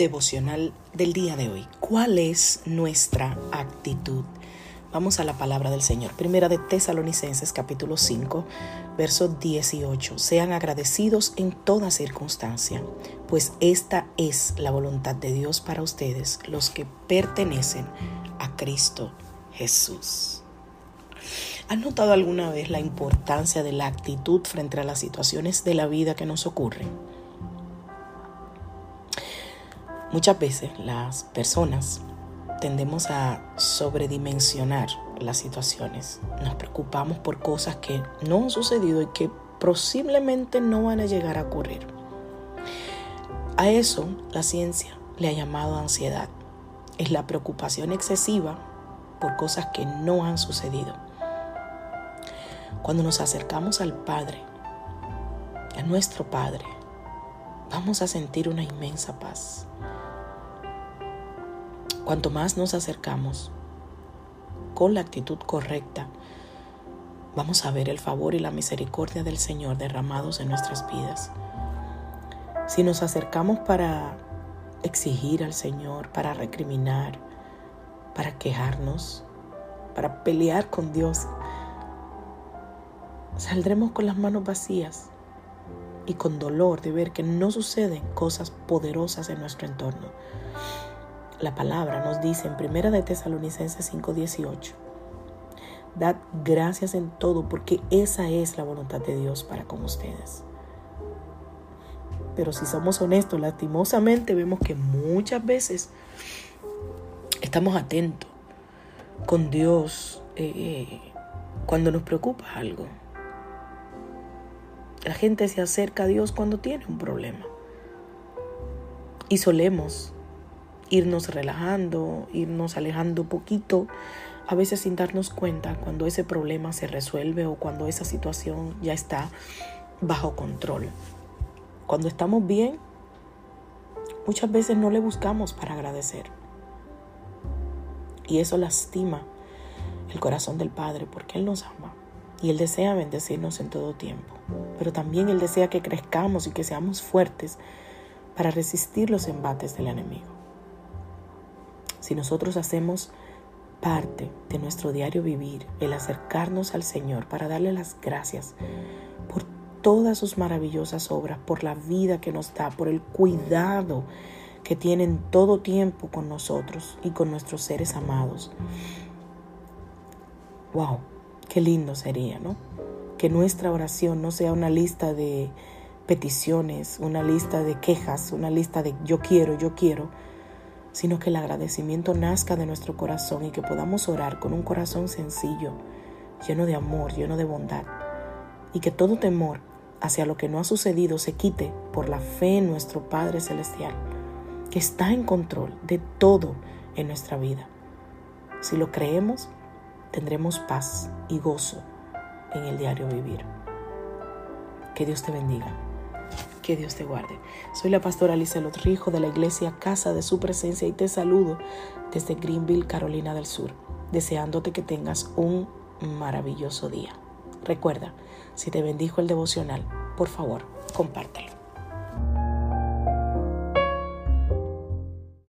Devocional del día de hoy. ¿Cuál es nuestra actitud? Vamos a la palabra del Señor. Primera de Tesalonicenses capítulo 5, verso 18. Sean agradecidos en toda circunstancia, pues esta es la voluntad de Dios para ustedes, los que pertenecen a Cristo Jesús. ¿Has notado alguna vez la importancia de la actitud frente a las situaciones de la vida que nos ocurren? Muchas veces las personas tendemos a sobredimensionar las situaciones. Nos preocupamos por cosas que no han sucedido y que posiblemente no van a llegar a ocurrir. A eso la ciencia le ha llamado ansiedad. Es la preocupación excesiva por cosas que no han sucedido. Cuando nos acercamos al Padre, a nuestro Padre, vamos a sentir una inmensa paz. Cuanto más nos acercamos con la actitud correcta, vamos a ver el favor y la misericordia del Señor derramados en nuestras vidas. Si nos acercamos para exigir al Señor, para recriminar, para quejarnos, para pelear con Dios, saldremos con las manos vacías y con dolor de ver que no suceden cosas poderosas en nuestro entorno. La palabra nos dice en Primera de Tesalonicenses 5:18, Dad gracias en todo porque esa es la voluntad de Dios para con ustedes. Pero si somos honestos, lastimosamente vemos que muchas veces estamos atentos con Dios eh, cuando nos preocupa algo. La gente se acerca a Dios cuando tiene un problema. Y solemos irnos relajando, irnos alejando poquito, a veces sin darnos cuenta cuando ese problema se resuelve o cuando esa situación ya está bajo control. Cuando estamos bien, muchas veces no le buscamos para agradecer. Y eso lastima el corazón del Padre porque Él nos ama y Él desea bendecirnos en todo tiempo. Pero también Él desea que crezcamos y que seamos fuertes para resistir los embates del enemigo si nosotros hacemos parte de nuestro diario vivir, el acercarnos al Señor para darle las gracias por todas sus maravillosas obras, por la vida que nos da, por el cuidado que tiene en todo tiempo con nosotros y con nuestros seres amados. Wow, qué lindo sería, ¿no? Que nuestra oración no sea una lista de peticiones, una lista de quejas, una lista de yo quiero, yo quiero, sino que el agradecimiento nazca de nuestro corazón y que podamos orar con un corazón sencillo, lleno de amor, lleno de bondad, y que todo temor hacia lo que no ha sucedido se quite por la fe en nuestro Padre Celestial, que está en control de todo en nuestra vida. Si lo creemos, tendremos paz y gozo en el diario vivir. Que Dios te bendiga. Que Dios te guarde. Soy la pastora Alicia Rijo de la iglesia Casa de Su Presencia y te saludo desde Greenville, Carolina del Sur, deseándote que tengas un maravilloso día. Recuerda, si te bendijo el devocional, por favor, compártelo.